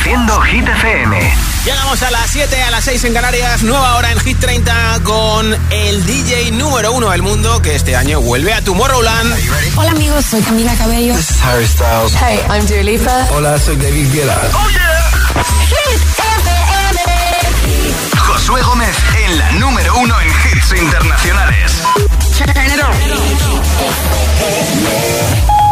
Reproduciendo Hit FM. Llegamos a las 7, a las 6 en Canarias, nueva hora en Hit 30 con el DJ número uno del mundo que este año vuelve a Tomorrowland. Hola amigos, soy Camila Cabello. This is Harry Styles. Hey, I'm Dua Lipa. Hola, soy David Guetta. ¡Oh, yeah! Hit FM. Josué Gómez en la número uno en hits internacionales.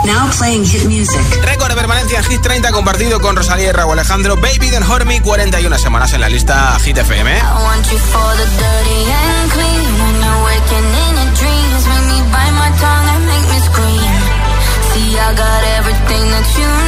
Now playing hit music. Récord de permanencia en Hit 30 compartido con Rosalía y Raúl Alejandro. Baby Then Hurt Me, 41 semanas en la lista Hit FM. I want you for the dirty and clean. When you're waking in your dreams, make me bite my tongue and make me scream. See, I got everything that you need.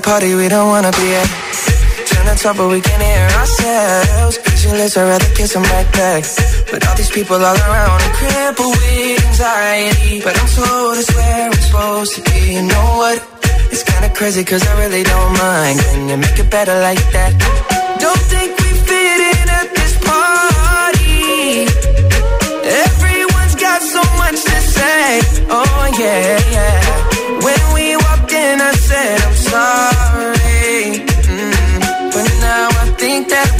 a party we don't wanna be at. Trying to talk but we can't hear ourselves. Pictureless, I'd rather kiss them right back. But all these people all around are crippled with anxiety. But I'm told it's where I'm supposed to be. You know what? It's kinda crazy cause I really don't mind. Can you make it better like that? Don't think we fit in at this party. Everyone's got so much to say. Oh yeah, yeah.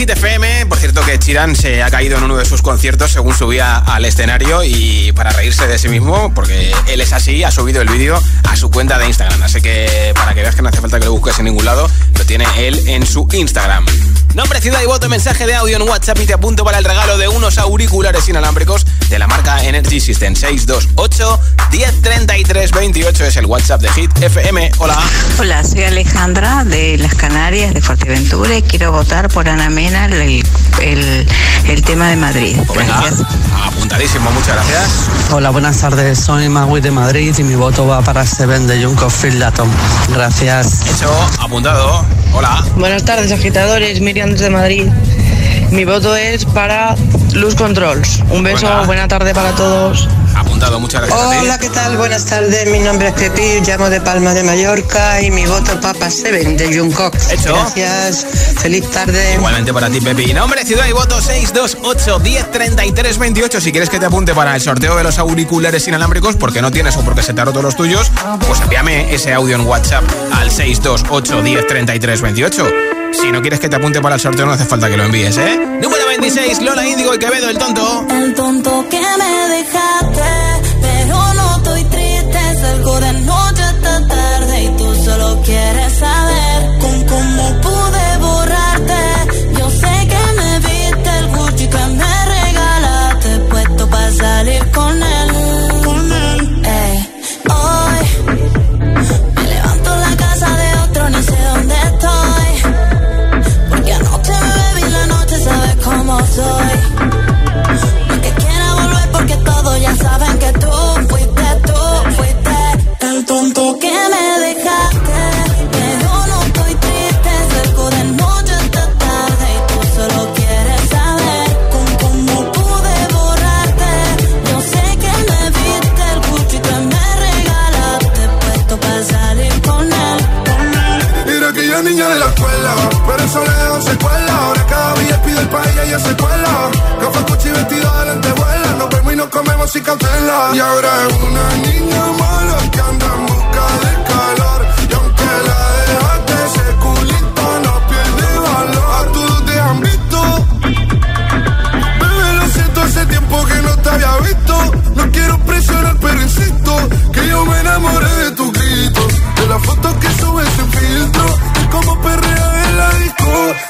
Hit 30 en Hit FM. Por cierto que Chiran se ha caído en uno de sus conciertos según subía al escenario y para reírse de sí mismo, porque él es así, ha subido el vídeo a su cuenta de Instagram. Así que para que veas que no hace falta que lo busques en ningún lado, lo tiene él en su Instagram. Nombre, ciudad y voto, mensaje de audio en WhatsApp y te apunto para el regalo de unos auriculares inalámbricos de la marca Energy System 628 1033 28 es el WhatsApp de Hit FM. Hola. Hola, soy Alejandra de las Canarias, de Fuerteventura, y quiero votar por Ana Mena el, el, el tema de Madrid. Pues venga, apuntadísimo, muchas gracias. Hola, buenas tardes. Soy Magui de Madrid y mi voto va para Seven de Junco Latom. Gracias. Hecho, apuntado. Hola. Buenas tardes, agitadores. Miriam desde Madrid. Mi voto es para Luz Controls. Un beso, Venga. buena tarde para todos. Apuntado, muchas gracias a ti. Hola, ¿qué tal? Buenas tardes. Mi nombre es Pepi, llamo de Palma de Mallorca y mi voto Papa Seven de Jungkook. Hecho. Gracias. Feliz tarde. Igualmente para ti, Pepi. Nombre, ciudad y voto 628 1033 28. Si quieres que te apunte para el sorteo de los auriculares inalámbricos, porque no tienes o porque se te ha roto los tuyos, pues envíame ese audio en WhatsApp al 628 1033 28. Si no quieres que te apunte para el sorteo, no hace falta que lo envíes, ¿eh? Número 26, Lola Índigo y Quevedo, el tonto. El tonto que me dejaste, pero no estoy triste. Salgo de ella se cuela. Café, coche y vestido de lentejuela. Nos vemos y nos comemos sin cautela. Y ahora es una niña mala que anda en busca de calor. Y aunque la dejaste, ese culito no pierde valor. A todos te han visto. Bebé, lo siento, hace tiempo que no te había visto. No quiero presionar, pero insisto que yo me enamoré de tu grito. De la foto que subes sin filtro. De cómo perrea en la disco.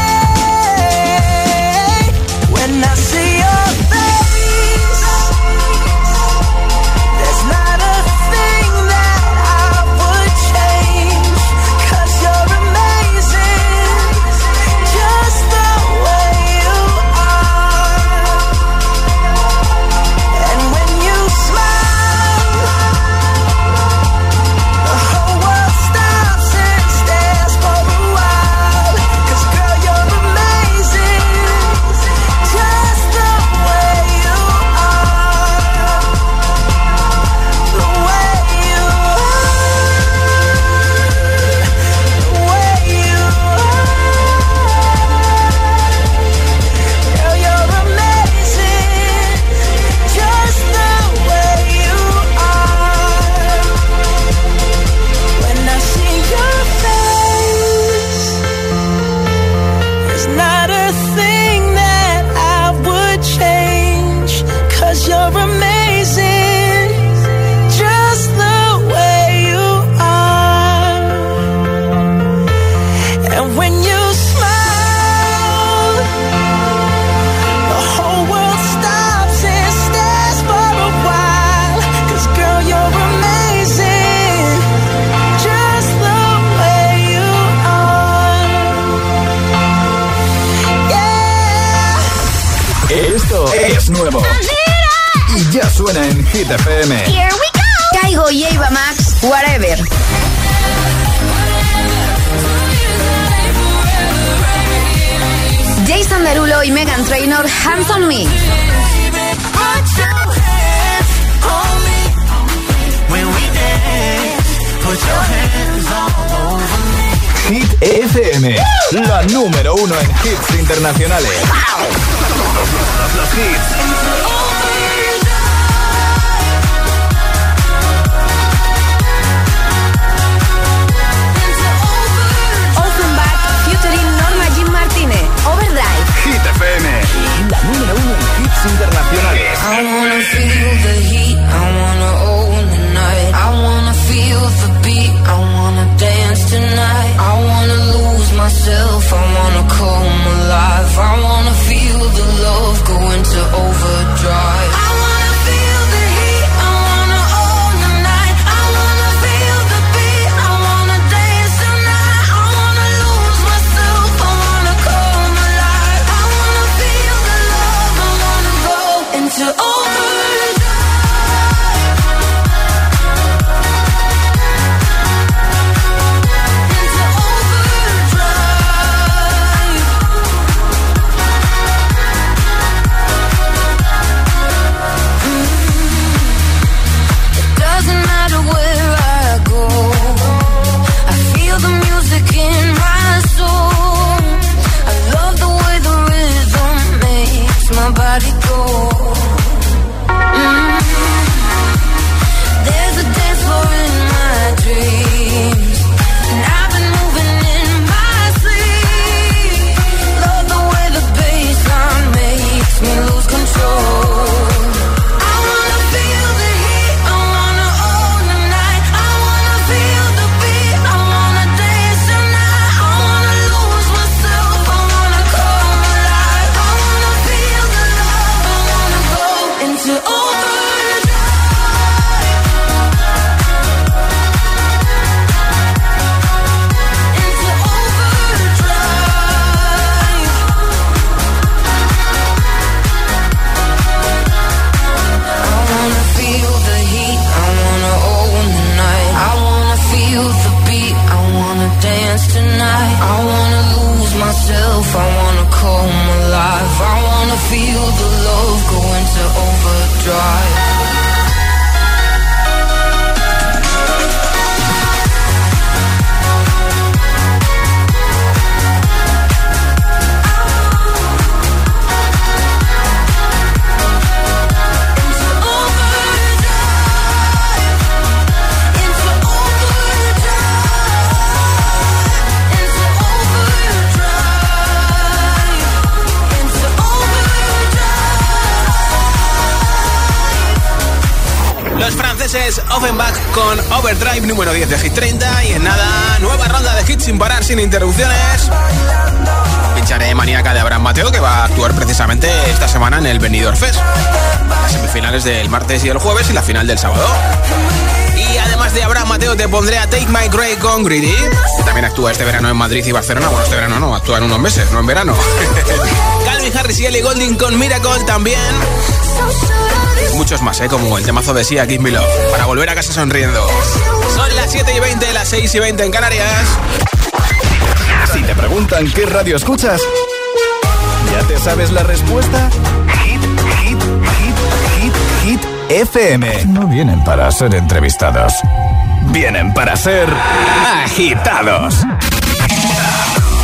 con Overdrive número 10 de Hit 30 y en nada, nueva ronda de hits sin parar, sin interrupciones. Pincharé Maníaca de Abraham Mateo que va a actuar precisamente esta semana en el Benidorm Fest. Las semifinales del martes y el jueves y la final del sábado. Y además de Abraham Mateo te pondré a Take My Grey con Greedy, que también actúa este verano en Madrid y Barcelona. Bueno, este verano no, actúa en unos meses, no en verano. Calvin Harris y Ellie Golding con Miracle también. Muchos más, ¿eh? como el temazo de Sia, Give Me Love, para volver a casa sonriendo. Son las 7 y 20, las 6 y 20 en Canarias. Si te preguntan qué radio escuchas, ¿ya te sabes la respuesta? Hit, hit, hit, hit, hit, FM. No vienen para ser entrevistados, vienen para ser agitados.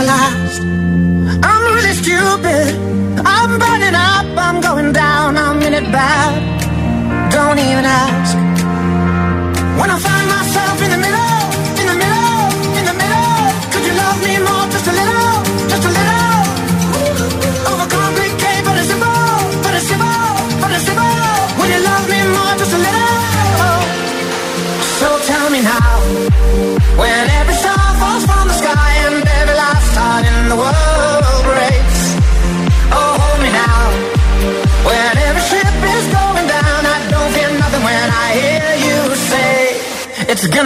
alive.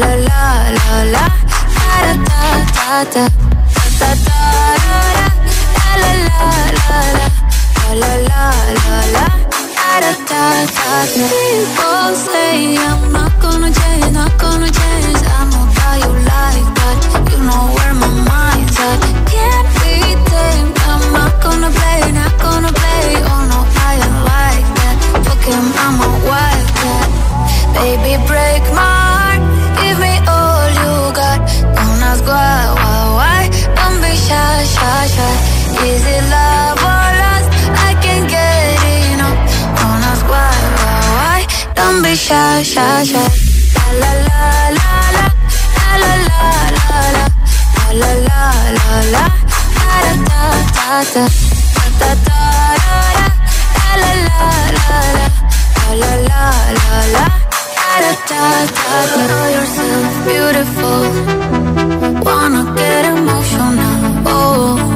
la la la la da da da da da da la la la la la la la la da da da People say I'm not gonna change, not gonna change. I know that you like that. You know where my mind's at. Can't be tamed. I'm not gonna play, not gonna play. Oh no, I ain't like that. Fuck him, I'm a wildcat. Baby, break my why, why. Don't be shy, shy, shy. Is it love or lust? I can't get enough. Don't ask why, why, why. Shy, shy, shy. La la la la la la la la la la la la la da la la la la la la la la da da da Know yourself beautiful. Wanna get emotional. Oh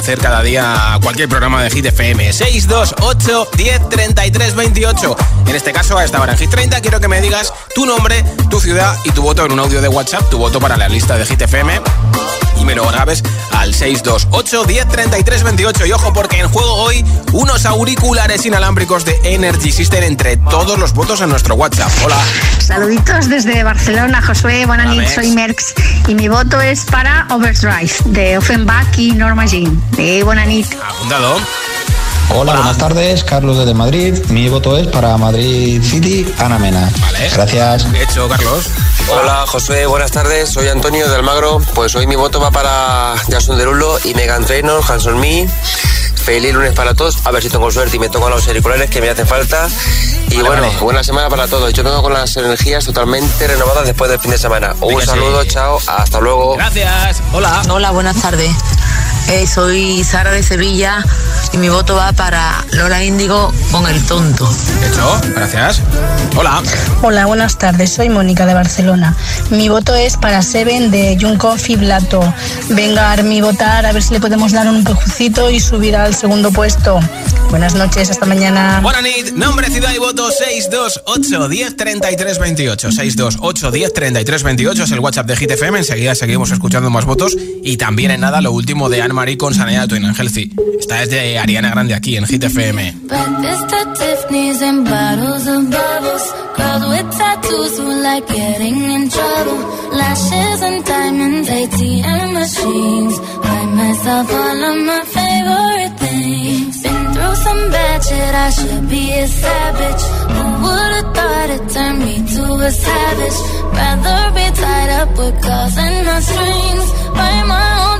hacer cada día cualquier programa de Hit FM. 628 10 33 28. En este caso, a esta hora en Hit 30, quiero que me digas tu nombre, tu ciudad y tu voto en un audio de WhatsApp, tu voto para la lista de Hit FM. Y me primero grabes al 628 10 28. Y ojo, porque en juego hoy unos auriculares inalámbricos de Energy System entre todos los votos en nuestro WhatsApp. Hola. Saluditos desde Barcelona, Josué. Buenas noches, soy Merx. Y mi voto es para Overdrive de Offenbach y Norma Jean. De Bonanit. Apuntado. Hola, buenas tardes, Carlos desde Madrid. Mi voto es para Madrid City, Ana Mena. Vale. Gracias. De hecho, Carlos. Hola, Josué, buenas tardes. Soy Antonio de Almagro. Pues hoy mi voto va para Jason Derulo y Megan Trainor, Hanson Me. Feliz lunes para todos. A ver si tengo suerte y me tocan los auriculares que me hacen falta. Y Vale, bueno, vale. buena semana para todos. Yo tengo con las energías totalmente renovadas después del fin de semana. Un Venga, sí. saludo, chao, hasta luego. Gracias. Hola. Hola, buenas tardes. Eh, soy Sara de Sevilla y mi voto va para Lola Índigo con el tonto. Hecho, gracias. Hola. Hola, buenas tardes. Soy Mónica de Barcelona. Mi voto es para Seven de Junkoff y Blato. Venga, mi votar, a ver si le podemos dar un empujoncito y subir al segundo puesto. Buenas noches, hasta mañana. Buenas noches, nombre, ciudad y voto 628 10 33 28. 628 10 33 28 es el WhatsApp de Hit FM. Enseguida seguimos escuchando más votos. Y también en nada lo último de Anne-Marie con Sanea Twin and Healthy. Esta es de Ariana Grande aquí en Hit FM. Some bad shit, I should be a savage. Who would've thought it turned me to a savage? Rather be tied up with calls and my strings. My own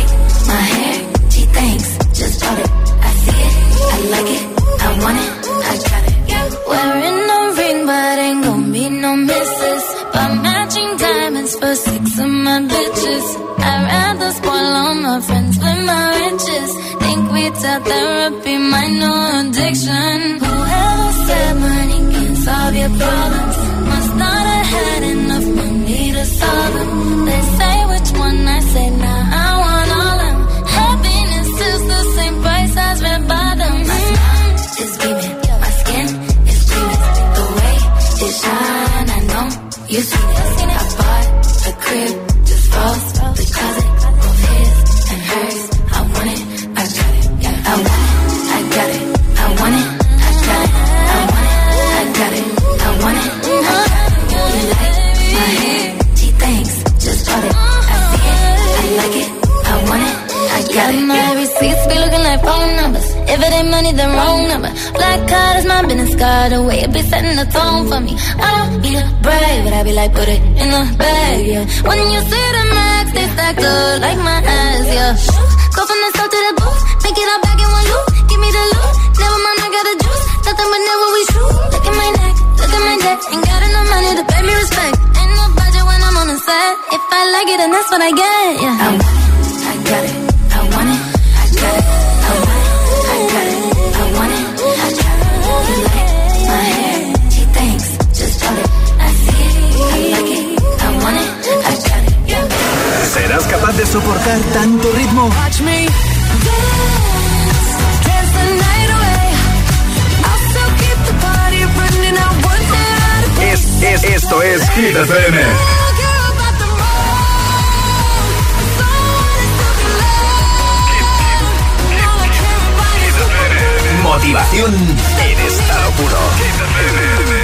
my friends with my riches. Think we tell therapy my new addiction. Whoever said money can solve your problems tone for me. I don't be a brave, but I be like, put it in the bag, yeah. When you see the max, they up like my ass, yeah. Go from the south to the booth, make it all back in one loop. Give me the loot, never mind, I got the juice. Nothing but never we shoot. Look at my neck, look at my neck. Ain't got enough money to pay me respect. Ain't no budget when I'm on the set. If I like it, then that's what I get, yeah. I I got it, capaz de soportar tanto ritmo? Watch me dance, dance the night away. I'll still keep the party running. I want that. Es, es, esto es Hit FM. Motivación en estado puro.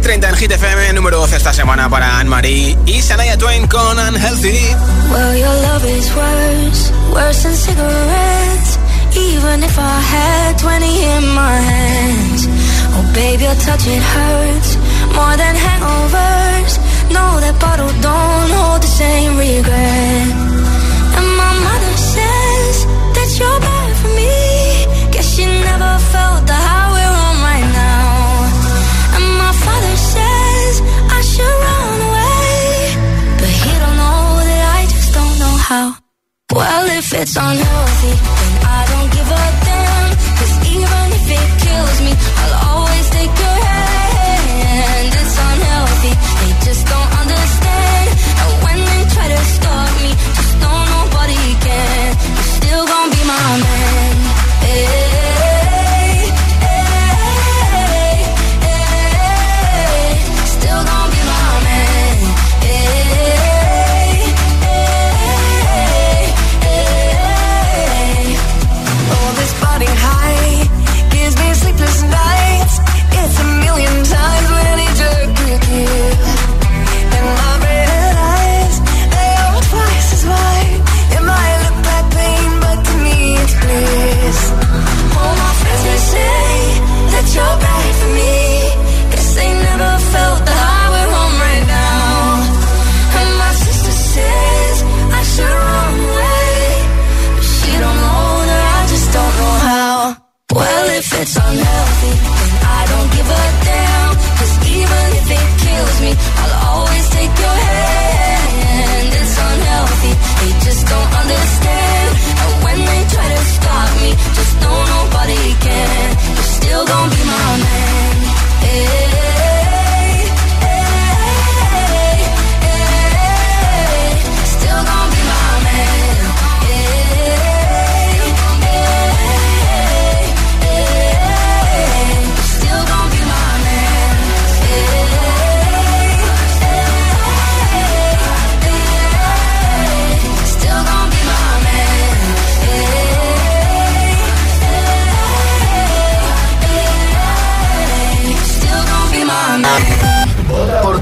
Hit 30 en Hit FM, número 12 esta semana para Anne-Marie y Sanaya Twain con Unhealthy. Well, your love is worse, worse than cigarettes. Even if I had 20 in my hands. Oh, baby, your touch it hurts more than hangovers. No, that bottle don't hold the same regret. If it's unhealthy, It's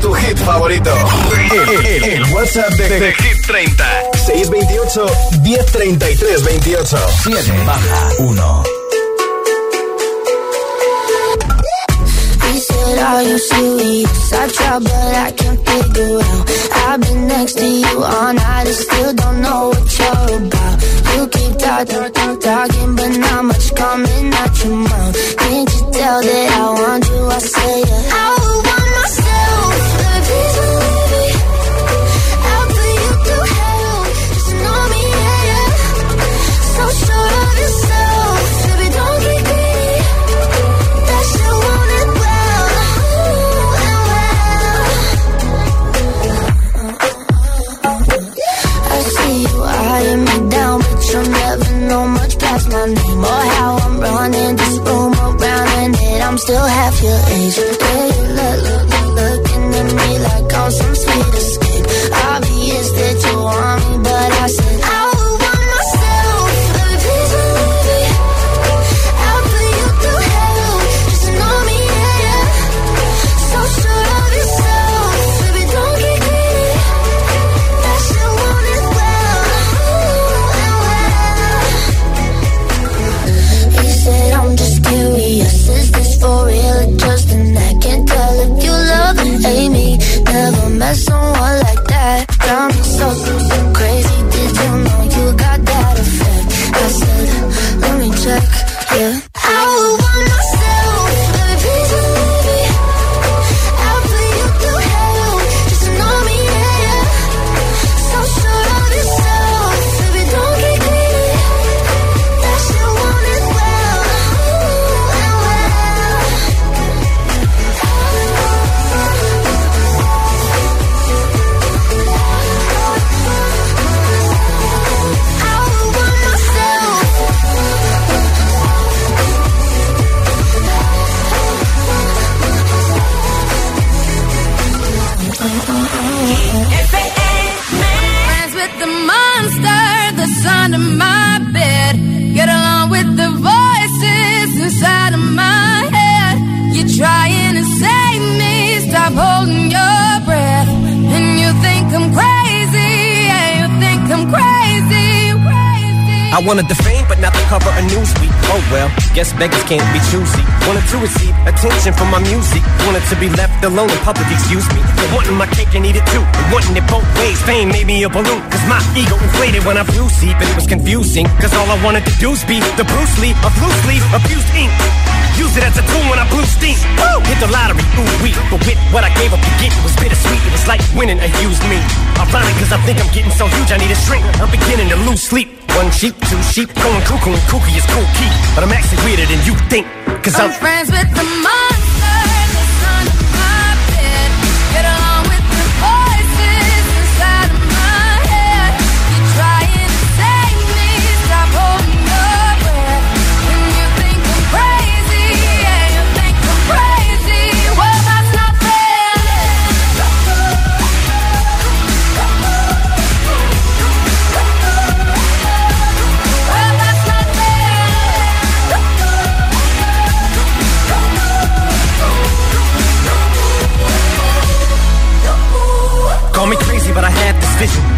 tu hit favorito. El, el- el WhatsApp de, de Hit 30. 628 1033 28. 7 baja 1. He said, Are you serious? I try, but I can't figure out. I've been next to you all night and still don't know what you're about. You keep talking, but not much coming out your mouth. Can't you tell that I want you? I say, yeah. I would want myself. Still half your age. To be left alone in public, excuse me. Wanting my cake and eat it too. And wanting it both ways. Fame made me a balloon. Cause my ego inflated when I flew see, but it was confusing. Cause all I wanted to do was be the Bruce Lee of loose leaf, abused ink. Use it as a tool when I blew steam. Woo! Hit the lottery, ooh wee. But with what I gave up to get, it was bittersweet. It was like winning a used me. Ironic, cause I think I'm getting so huge, I need a shrink. I'm beginning to lose sleep. One sheep, two sheep, going cuckoo and kooky is cool key. But I'm actually weirder than you think. Cause I'm, I'm friends with the monster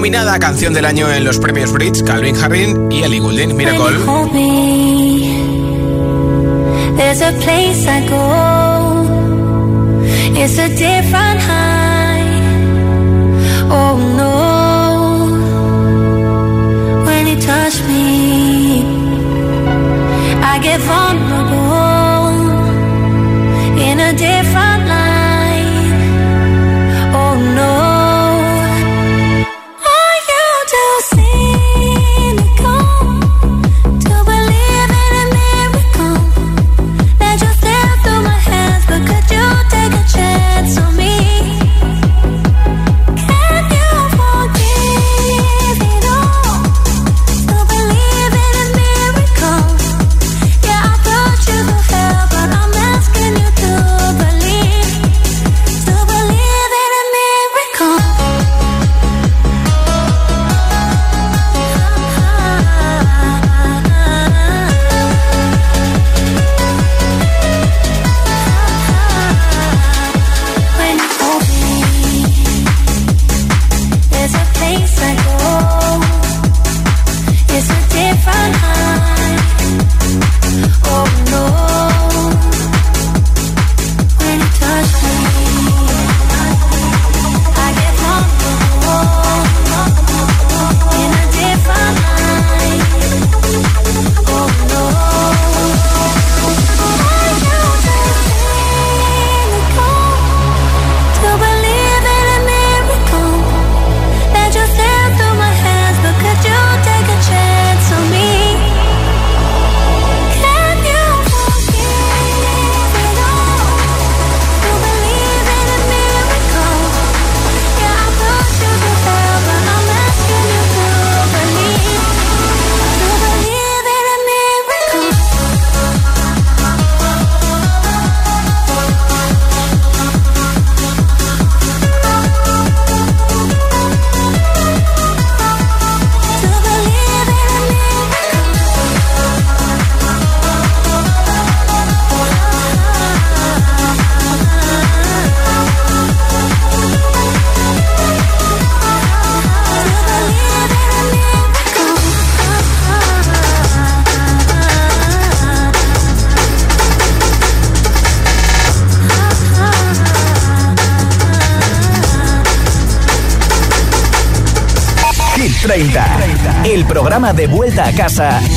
nominada a Canción del Año en los premios Brits, Calvin Harris y Ellie Goulding. Miracle. There's a place I go. It's a different vuelta casa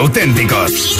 auténticos.